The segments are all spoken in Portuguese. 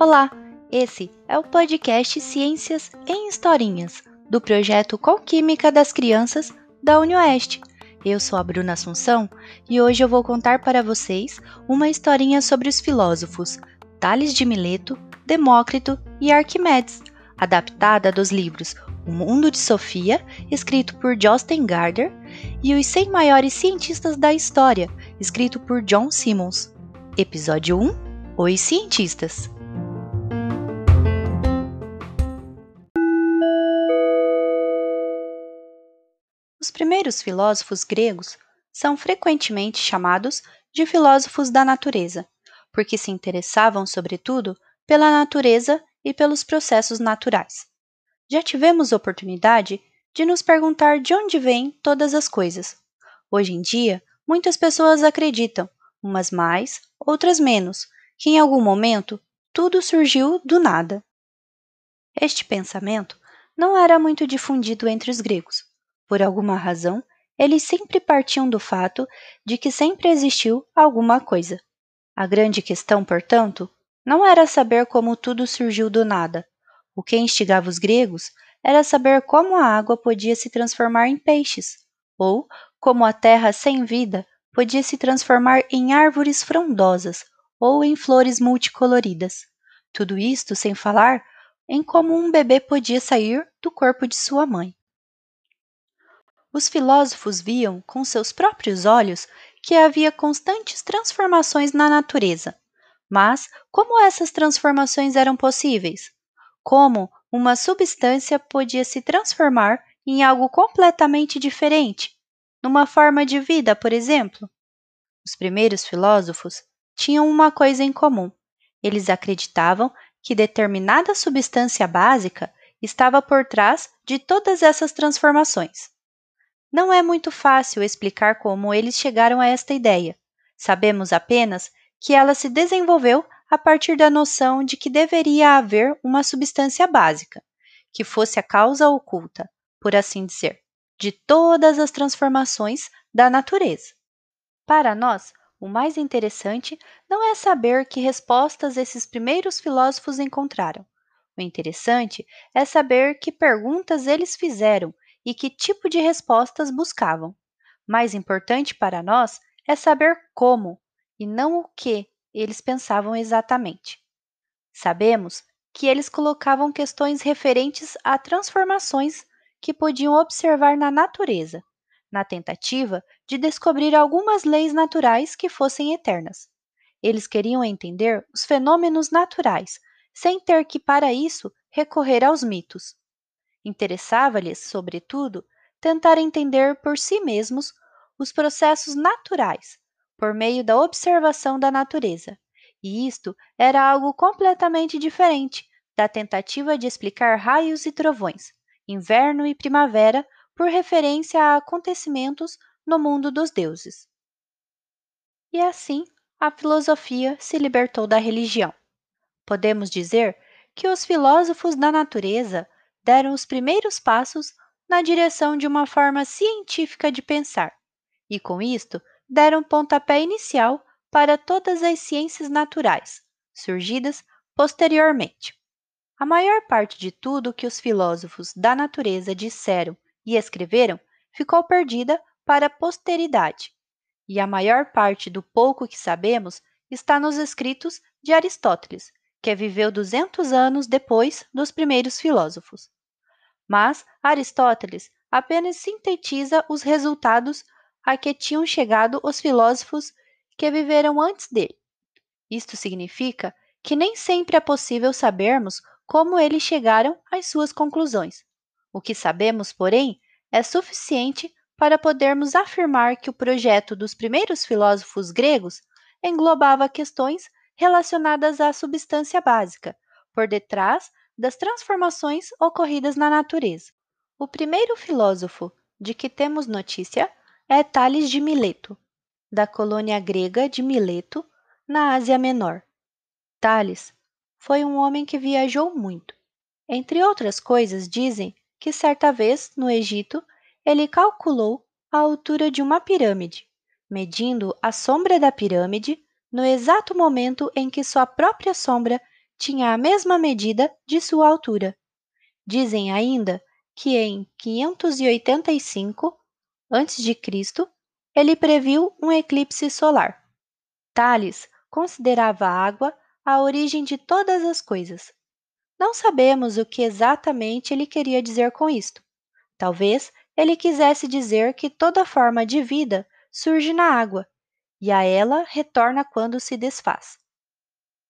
Olá, esse é o podcast Ciências em Historinhas, do projeto Química das Crianças da UniOeste. Eu sou a Bruna Assunção e hoje eu vou contar para vocês uma historinha sobre os filósofos Tales de Mileto, Demócrito e Arquimedes, adaptada dos livros O Mundo de Sofia, escrito por Justin Gardner, e Os 100 Maiores Cientistas da História, escrito por John Simmons. Episódio 1 Os Cientistas. Os primeiros filósofos gregos são frequentemente chamados de filósofos da natureza, porque se interessavam, sobretudo, pela natureza e pelos processos naturais. Já tivemos oportunidade de nos perguntar de onde vêm todas as coisas. Hoje em dia, muitas pessoas acreditam, umas mais, outras menos, que em algum momento tudo surgiu do nada. Este pensamento não era muito difundido entre os gregos. Por alguma razão, eles sempre partiam do fato de que sempre existiu alguma coisa. A grande questão, portanto, não era saber como tudo surgiu do nada. O que instigava os gregos era saber como a água podia se transformar em peixes, ou como a terra sem vida podia se transformar em árvores frondosas ou em flores multicoloridas. Tudo isto sem falar em como um bebê podia sair do corpo de sua mãe. Os filósofos viam com seus próprios olhos que havia constantes transformações na natureza. Mas como essas transformações eram possíveis? Como uma substância podia se transformar em algo completamente diferente, numa forma de vida, por exemplo? Os primeiros filósofos tinham uma coisa em comum. Eles acreditavam que determinada substância básica estava por trás de todas essas transformações. Não é muito fácil explicar como eles chegaram a esta ideia. Sabemos apenas que ela se desenvolveu a partir da noção de que deveria haver uma substância básica, que fosse a causa oculta, por assim dizer, de todas as transformações da natureza. Para nós, o mais interessante não é saber que respostas esses primeiros filósofos encontraram. O interessante é saber que perguntas eles fizeram e que tipo de respostas buscavam. Mais importante para nós é saber como e não o que eles pensavam exatamente. Sabemos que eles colocavam questões referentes a transformações que podiam observar na natureza, na tentativa de descobrir algumas leis naturais que fossem eternas. Eles queriam entender os fenômenos naturais, sem ter que, para isso, recorrer aos mitos. Interessava-lhes, sobretudo, tentar entender por si mesmos os processos naturais, por meio da observação da natureza. E isto era algo completamente diferente da tentativa de explicar raios e trovões, inverno e primavera, por referência a acontecimentos no mundo dos deuses. E assim, a filosofia se libertou da religião. Podemos dizer que os filósofos da natureza deram os primeiros passos na direção de uma forma científica de pensar, e com isto deram pontapé inicial para todas as ciências naturais, surgidas posteriormente. A maior parte de tudo que os filósofos da natureza disseram e escreveram ficou perdida para a posteridade, e a maior parte do pouco que sabemos está nos escritos de Aristóteles, que viveu 200 anos depois dos primeiros filósofos mas Aristóteles apenas sintetiza os resultados a que tinham chegado os filósofos que viveram antes dele. Isto significa que nem sempre é possível sabermos como eles chegaram às suas conclusões. O que sabemos, porém, é suficiente para podermos afirmar que o projeto dos primeiros filósofos gregos englobava questões relacionadas à substância básica, por detrás das transformações ocorridas na natureza. O primeiro filósofo de que temos notícia é Tales de Mileto, da colônia grega de Mileto, na Ásia Menor. Tales foi um homem que viajou muito. Entre outras coisas, dizem que certa vez, no Egito, ele calculou a altura de uma pirâmide, medindo a sombra da pirâmide no exato momento em que sua própria sombra tinha a mesma medida de sua altura. Dizem ainda que em 585 a.C., ele previu um eclipse solar. Tales considerava a água a origem de todas as coisas. Não sabemos o que exatamente ele queria dizer com isto. Talvez ele quisesse dizer que toda forma de vida surge na água e a ela retorna quando se desfaz.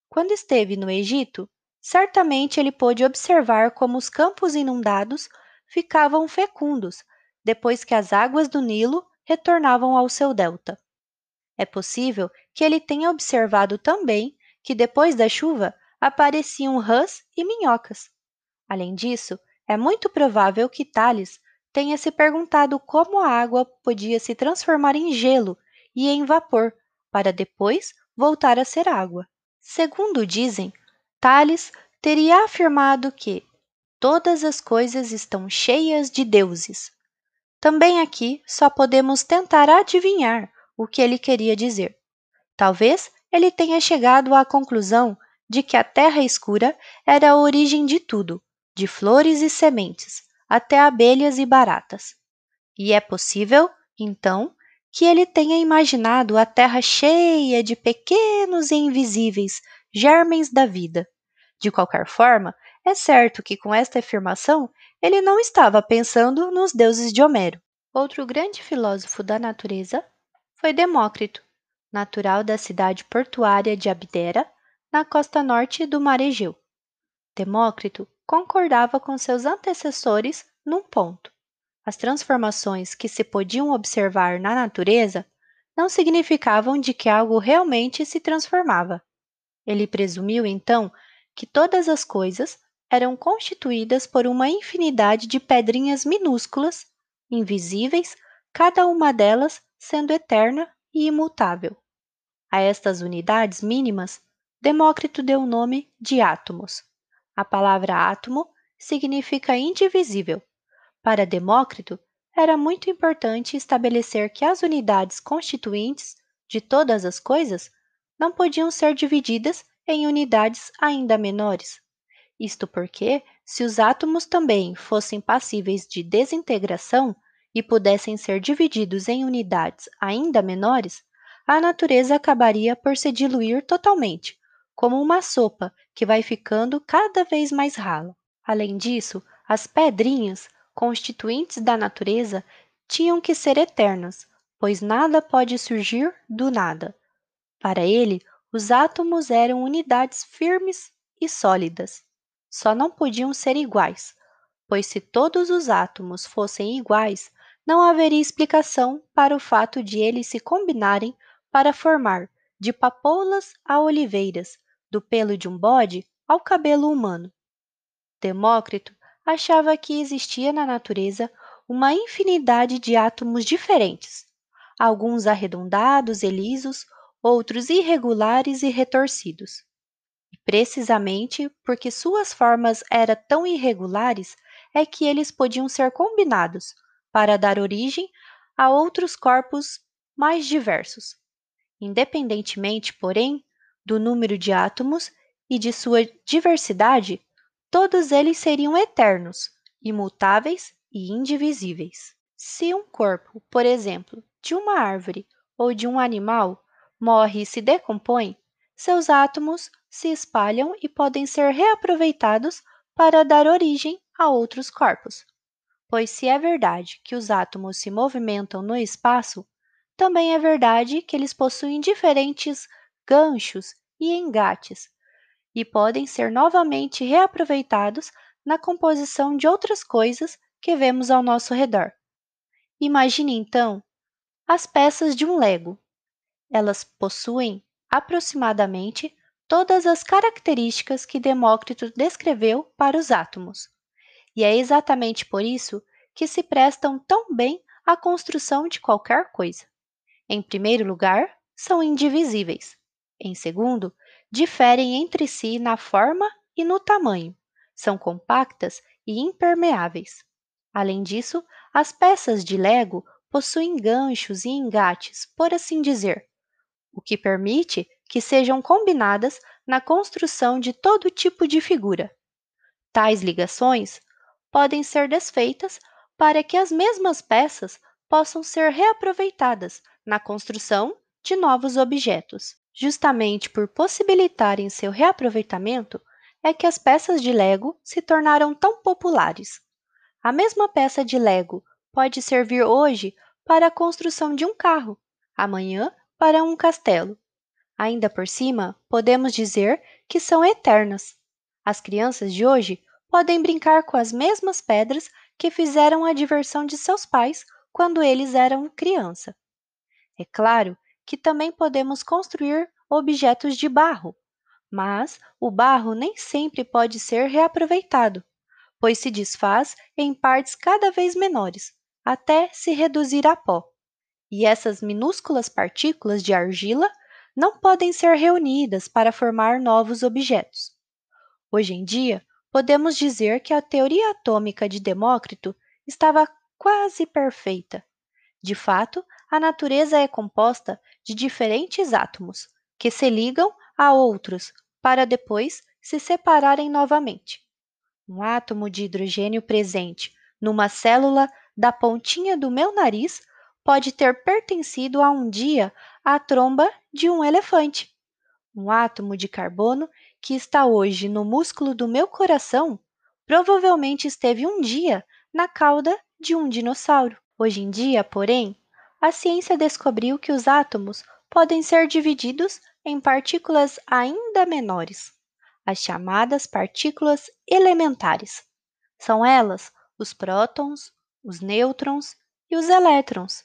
Quando esteve no Egito, certamente ele pôde observar como os campos inundados ficavam fecundos depois que as águas do Nilo retornavam ao seu delta. É possível que ele tenha observado também que depois da chuva apareciam rãs e minhocas. Além disso, é muito provável que Tales tenha se perguntado como a água podia se transformar em gelo e em vapor, para depois voltar a ser água. Segundo dizem, Tales teria afirmado que todas as coisas estão cheias de deuses. Também aqui só podemos tentar adivinhar o que ele queria dizer. Talvez ele tenha chegado à conclusão de que a terra escura era a origem de tudo, de flores e sementes, até abelhas e baratas. E é possível, então, que ele tenha imaginado a terra cheia de pequenos e invisíveis germens da vida. De qualquer forma, é certo que com esta afirmação ele não estava pensando nos deuses de Homero. Outro grande filósofo da natureza foi Demócrito, natural da cidade portuária de Abdera, na costa norte do Mar Egeu. Demócrito concordava com seus antecessores num ponto. As transformações que se podiam observar na natureza não significavam de que algo realmente se transformava. Ele presumiu, então, que todas as coisas eram constituídas por uma infinidade de pedrinhas minúsculas, invisíveis, cada uma delas sendo eterna e imutável. A estas unidades mínimas, Demócrito deu o nome de átomos. A palavra átomo significa indivisível. Para Demócrito, era muito importante estabelecer que as unidades constituintes de todas as coisas não podiam ser divididas em unidades ainda menores. Isto porque, se os átomos também fossem passíveis de desintegração e pudessem ser divididos em unidades ainda menores, a natureza acabaria por se diluir totalmente, como uma sopa que vai ficando cada vez mais rala. Além disso, as pedrinhas, constituintes da natureza, tinham que ser eternas, pois nada pode surgir do nada. Para ele, os átomos eram unidades firmes e sólidas. Só não podiam ser iguais, pois se todos os átomos fossem iguais, não haveria explicação para o fato de eles se combinarem para formar, de papoulas a oliveiras, do pelo de um bode ao cabelo humano. Demócrito achava que existia na natureza uma infinidade de átomos diferentes, alguns arredondados e lisos, outros irregulares e retorcidos. Precisamente porque suas formas eram tão irregulares é que eles podiam ser combinados para dar origem a outros corpos mais diversos. Independentemente, porém, do número de átomos e de sua diversidade, todos eles seriam eternos, imutáveis e indivisíveis. Se um corpo, por exemplo, de uma árvore ou de um animal morre e se decompõe, seus átomos se espalham e podem ser reaproveitados para dar origem a outros corpos. Pois, se é verdade que os átomos se movimentam no espaço, também é verdade que eles possuem diferentes ganchos e engates, e podem ser novamente reaproveitados na composição de outras coisas que vemos ao nosso redor. Imagine então as peças de um Lego. Elas possuem aproximadamente todas as características que Demócrito descreveu para os átomos. E é exatamente por isso que se prestam tão bem à construção de qualquer coisa. Em primeiro lugar, são indivisíveis. Em segundo, diferem entre si na forma e no tamanho. São compactas e impermeáveis. Além disso, as peças de Lego possuem ganchos e engates, por assim dizer, o que permite que sejam combinadas na construção de todo tipo de figura. Tais ligações podem ser desfeitas para que as mesmas peças possam ser reaproveitadas na construção de novos objetos. Justamente por possibilitarem seu reaproveitamento, é que as peças de Lego se tornaram tão populares. A mesma peça de Lego pode servir hoje para a construção de um carro, amanhã para um castelo. Ainda por cima, podemos dizer que são eternas. As crianças de hoje podem brincar com as mesmas pedras que fizeram a diversão de seus pais quando eles eram criança. É claro que também podemos construir objetos de barro, mas o barro nem sempre pode ser reaproveitado, pois se desfaz em partes cada vez menores, até se reduzir a pó. E essas minúsculas partículas de argila não podem ser reunidas para formar novos objetos. Hoje em dia, podemos dizer que a teoria atômica de Demócrito estava quase perfeita. De fato, a natureza é composta de diferentes átomos, que se ligam a outros para depois se separarem novamente. Um átomo de hidrogênio presente numa célula da pontinha do meu nariz pode ter pertencido a um dia à tromba de um elefante. Um átomo de carbono que está hoje no músculo do meu coração provavelmente esteve um dia na cauda de um dinossauro. Hoje em dia, porém, a ciência descobriu que os átomos podem ser divididos em partículas ainda menores, as chamadas partículas elementares. São elas os prótons, os nêutrons e os elétrons,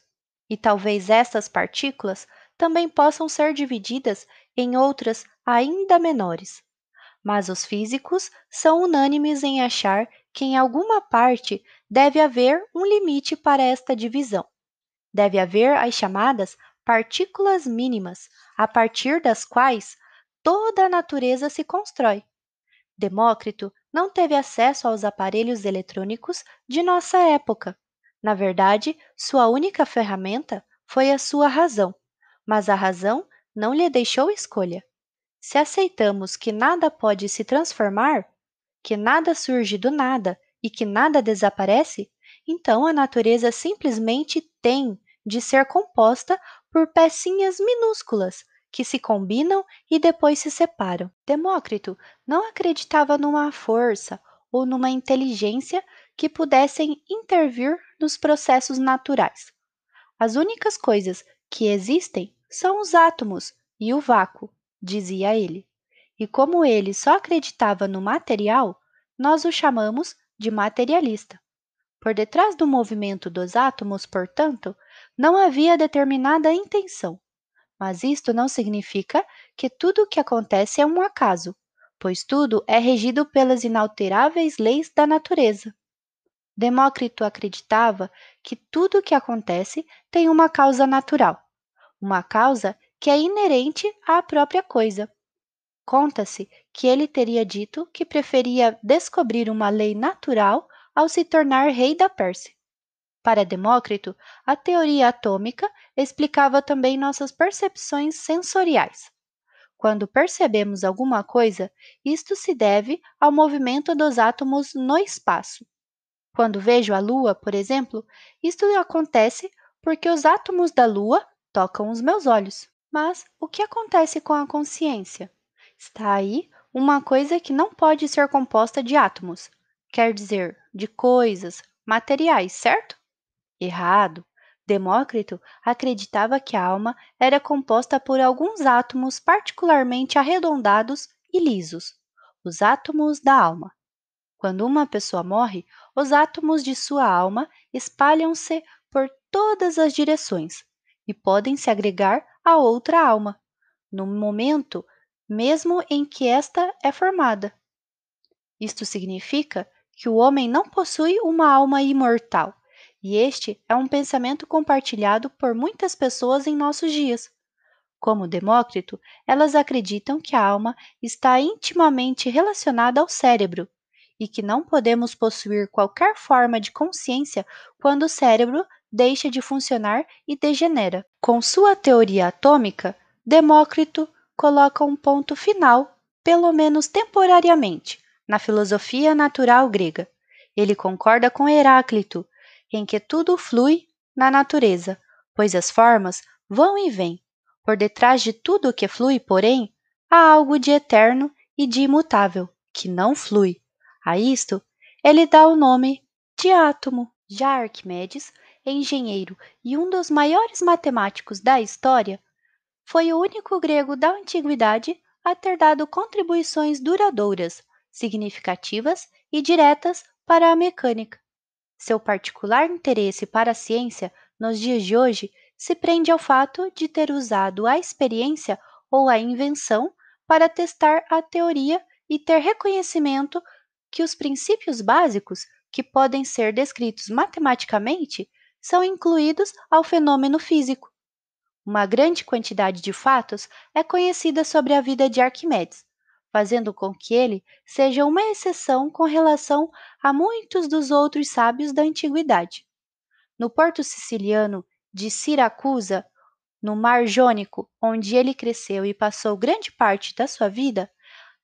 e talvez estas partículas também possam ser divididas em outras ainda menores. Mas os físicos são unânimes em achar que em alguma parte deve haver um limite para esta divisão. Deve haver as chamadas partículas mínimas, a partir das quais toda a natureza se constrói. Demócrito não teve acesso aos aparelhos eletrônicos de nossa época, na verdade, sua única ferramenta foi a sua razão, mas a razão não lhe deixou escolha. Se aceitamos que nada pode se transformar, que nada surge do nada e que nada desaparece, então a natureza simplesmente tem de ser composta por pecinhas minúsculas que se combinam e depois se separam. Demócrito não acreditava numa força ou numa inteligência que pudessem intervir nos processos naturais. As únicas coisas que existem são os átomos e o vácuo, dizia ele. E como ele só acreditava no material, nós o chamamos de materialista. Por detrás do movimento dos átomos, portanto, não havia determinada intenção. Mas isto não significa que tudo o que acontece é um acaso, pois tudo é regido pelas inalteráveis leis da natureza. Demócrito acreditava que tudo o que acontece tem uma causa natural, uma causa que é inerente à própria coisa. Conta-se que ele teria dito que preferia descobrir uma lei natural ao se tornar rei da Pérsia. Para Demócrito, a teoria atômica explicava também nossas percepções sensoriais. Quando percebemos alguma coisa, isto se deve ao movimento dos átomos no espaço. Quando vejo a Lua, por exemplo, isto acontece porque os átomos da Lua tocam os meus olhos. Mas o que acontece com a consciência? Está aí uma coisa que não pode ser composta de átomos, quer dizer, de coisas, materiais, certo? Errado. Demócrito acreditava que a alma era composta por alguns átomos particularmente arredondados e lisos, os átomos da alma. Quando uma pessoa morre, os átomos de sua alma espalham-se por todas as direções e podem se agregar a outra alma, no momento mesmo em que esta é formada. Isto significa que o homem não possui uma alma imortal, e este é um pensamento compartilhado por muitas pessoas em nossos dias. Como Demócrito, elas acreditam que a alma está intimamente relacionada ao cérebro e que não podemos possuir qualquer forma de consciência quando o cérebro deixa de funcionar e degenera. Com sua teoria atômica, Demócrito coloca um ponto final, pelo menos temporariamente, na filosofia natural grega. Ele concorda com Heráclito em que tudo flui na natureza, pois as formas vão e vêm. Por detrás de tudo o que flui, porém, há algo de eterno e de imutável, que não flui. A isto ele dá o nome de átomo. Já Arquimedes, engenheiro e um dos maiores matemáticos da história, foi o único grego da antiguidade a ter dado contribuições duradouras, significativas e diretas para a mecânica. Seu particular interesse para a ciência nos dias de hoje se prende ao fato de ter usado a experiência ou a invenção para testar a teoria e ter reconhecimento que os princípios básicos, que podem ser descritos matematicamente, são incluídos ao fenômeno físico. Uma grande quantidade de fatos é conhecida sobre a vida de Arquimedes, fazendo com que ele seja uma exceção com relação a muitos dos outros sábios da antiguidade. No porto siciliano de Siracusa, no Mar Jônico, onde ele cresceu e passou grande parte da sua vida,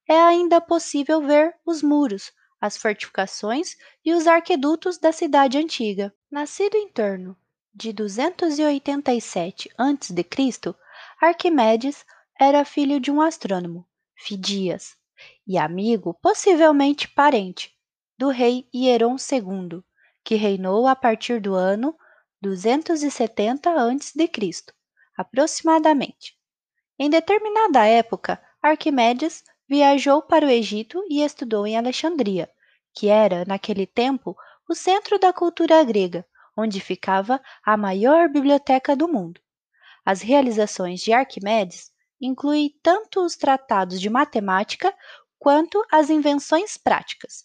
é ainda possível ver os muros, as fortificações e os arquedutos da cidade antiga. Nascido em torno de 287 a.C., Arquimedes era filho de um astrônomo, Fidias, e amigo, possivelmente parente, do rei Hieron II, que reinou a partir do ano 270 a.C., aproximadamente. Em determinada época, Arquimedes viajou para o Egito e estudou em Alexandria, que era, naquele tempo, o centro da cultura grega, onde ficava a maior biblioteca do mundo. As realizações de Arquimedes incluem tanto os tratados de matemática quanto as invenções práticas,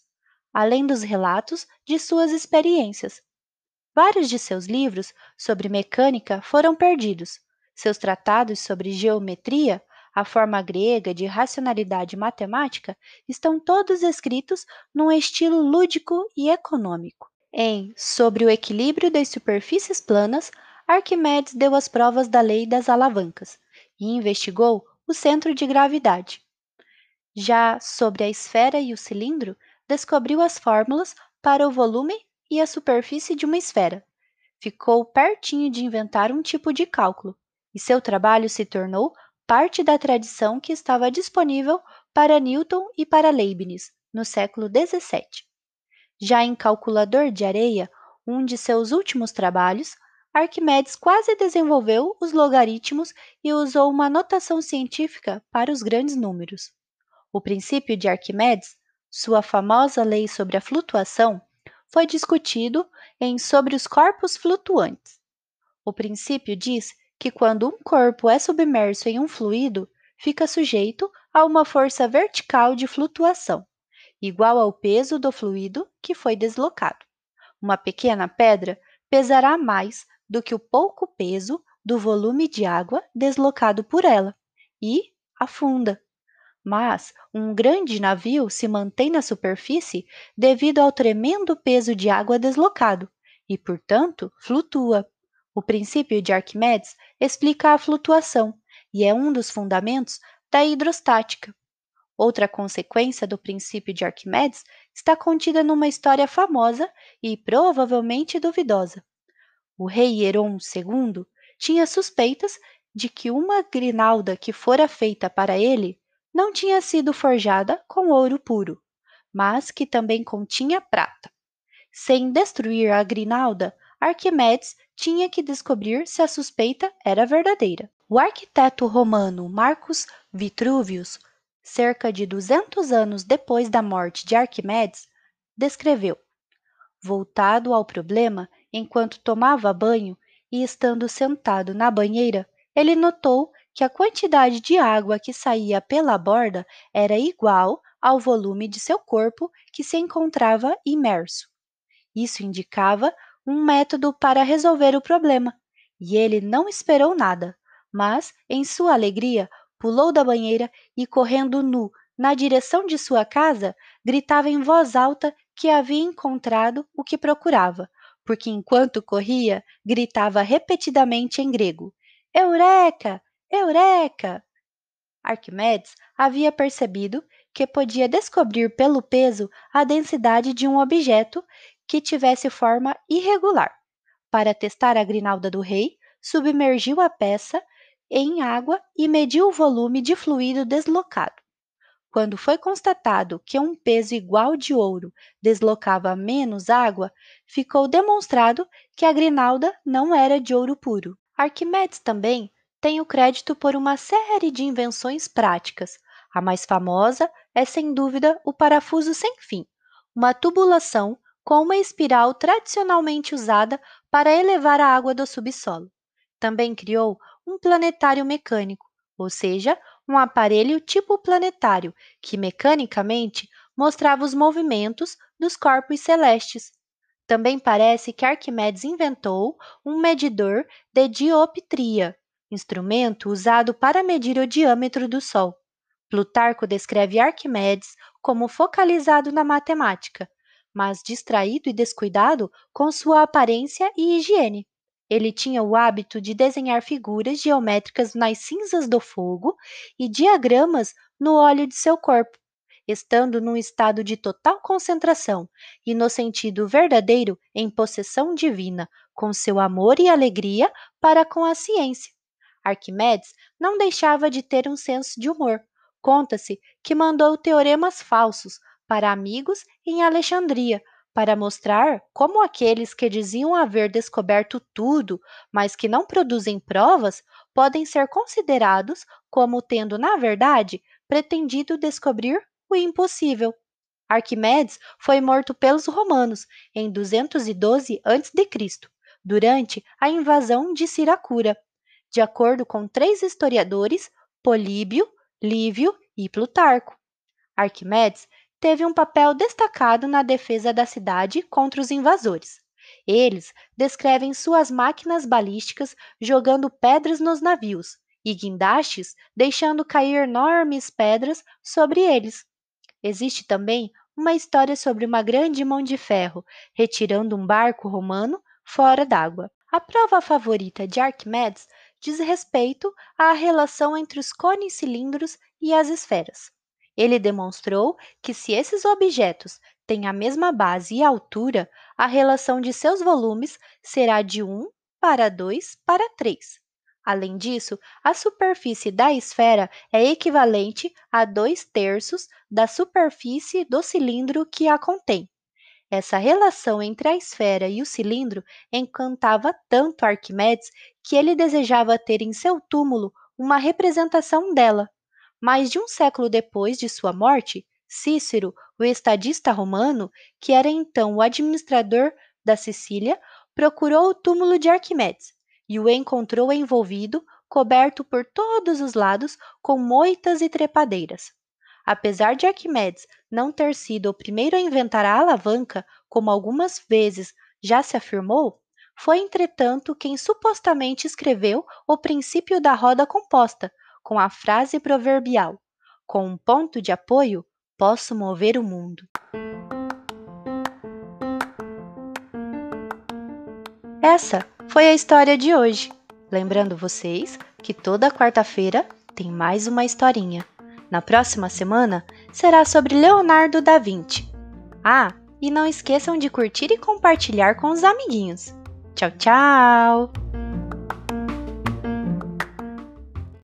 além dos relatos de suas experiências. Vários de seus livros sobre mecânica foram perdidos. Seus tratados sobre geometria, a forma grega de racionalidade matemática, estão todos escritos num estilo lúdico e econômico. Em Sobre o equilíbrio das superfícies planas, Arquimedes deu as provas da lei das alavancas e investigou o centro de gravidade. Já sobre a esfera e o cilindro, descobriu as fórmulas para o volume e a superfície de uma esfera. Ficou pertinho de inventar um tipo de cálculo, e seu trabalho se tornou parte da tradição que estava disponível para Newton e para Leibniz no século XVII. Já em Calculador de Areia, um de seus últimos trabalhos, Arquimedes quase desenvolveu os logaritmos e usou uma notação científica para os grandes números. O princípio de Arquimedes, sua famosa lei sobre a flutuação, foi discutido em Sobre os Corpos Flutuantes. O princípio diz que quando um corpo é submerso em um fluido, fica sujeito a uma força vertical de flutuação igual ao peso do fluido que foi deslocado. Uma pequena pedra pesará mais do que o pouco peso do volume de água deslocado por ela e afunda. Mas um grande navio se mantém na superfície devido ao tremendo peso de água deslocado e, portanto, flutua. O princípio de Arquimedes explica a flutuação e é um dos fundamentos da hidrostática. Outra consequência do princípio de Arquimedes está contida numa história famosa e provavelmente duvidosa. O rei Heron II tinha suspeitas de que uma grinalda que fora feita para ele não tinha sido forjada com ouro puro, mas que também continha prata. Sem destruir a grinalda, Arquimedes tinha que descobrir se a suspeita era verdadeira. O arquiteto romano Marcus Vitruvius cerca de 200 anos depois da morte de Arquimedes, descreveu: Voltado ao problema, enquanto tomava banho e estando sentado na banheira, ele notou que a quantidade de água que saía pela borda era igual ao volume de seu corpo que se encontrava imerso. Isso indicava um método para resolver o problema, e ele não esperou nada, mas, em sua alegria, pulou da banheira e, correndo nu na direção de sua casa, gritava em voz alta que havia encontrado o que procurava, porque enquanto corria, gritava repetidamente em grego: Eureka! Eureka! Arquimedes havia percebido que podia descobrir pelo peso a densidade de um objeto que tivesse forma irregular. Para testar a grinalda do rei, submergiu a peça em água e mediu o volume de fluido deslocado. Quando foi constatado que um peso igual de ouro deslocava menos água, ficou demonstrado que a grinalda não era de ouro puro. Arquimedes também tem o crédito por uma série de invenções práticas. A mais famosa é, sem dúvida, o parafuso sem fim, uma tubulação com uma espiral tradicionalmente usada para elevar a água do subsolo. Também criou um planetário mecânico, ou seja, um aparelho tipo planetário que mecanicamente mostrava os movimentos dos corpos celestes. Também parece que Arquimedes inventou um medidor de dioptria, instrumento usado para medir o diâmetro do Sol. Plutarco descreve Arquimedes como focalizado na matemática, mas distraído e descuidado com sua aparência e higiene. Ele tinha o hábito de desenhar figuras geométricas nas cinzas do fogo e diagramas no óleo de seu corpo, estando num estado de total concentração e, no sentido verdadeiro, em possessão divina, com seu amor e alegria para com a ciência. Arquimedes não deixava de ter um senso de humor. Conta-se que mandou teoremas falsos para amigos em Alexandria, para mostrar como aqueles que diziam haver descoberto tudo, mas que não produzem provas, podem ser considerados como tendo, na verdade, pretendido descobrir o impossível. Arquimedes foi morto pelos romanos em 212 a.C., durante a invasão de Siracura, de acordo com três historiadores, Políbio, Lívio e Plutarco. Arquimedes teve um papel destacado na defesa da cidade contra os invasores. Eles descrevem suas máquinas balísticas jogando pedras nos navios e guindastes deixando cair enormes pedras sobre eles. Existe também uma história sobre uma grande mão de ferro retirando um barco romano fora d'água. A prova favorita de Arquimedes diz respeito à relação entre os cones cilindros e as esferas. Ele demonstrou que se esses objetos têm a mesma base e altura, a relação de seus volumes será de 1 para 2 para 3. Além disso, a superfície da esfera é equivalente a 2 terços da superfície do cilindro que a contém. Essa relação entre a esfera e o cilindro encantava tanto Arquimedes que ele desejava ter em seu túmulo uma representação dela. Mais de um século depois de sua morte, Cícero, o estadista romano, que era então o administrador da Sicília, procurou o túmulo de Arquimedes e o encontrou envolvido, coberto por todos os lados com moitas e trepadeiras. Apesar de Arquimedes não ter sido o primeiro a inventar a alavanca, como algumas vezes já se afirmou, foi entretanto quem supostamente escreveu o princípio da roda composta, com a frase proverbial: Com um ponto de apoio, posso mover o mundo. Essa foi a história de hoje. Lembrando vocês que toda quarta-feira tem mais uma historinha. Na próxima semana será sobre Leonardo da Vinci. Ah, e não esqueçam de curtir e compartilhar com os amiguinhos. Tchau, tchau!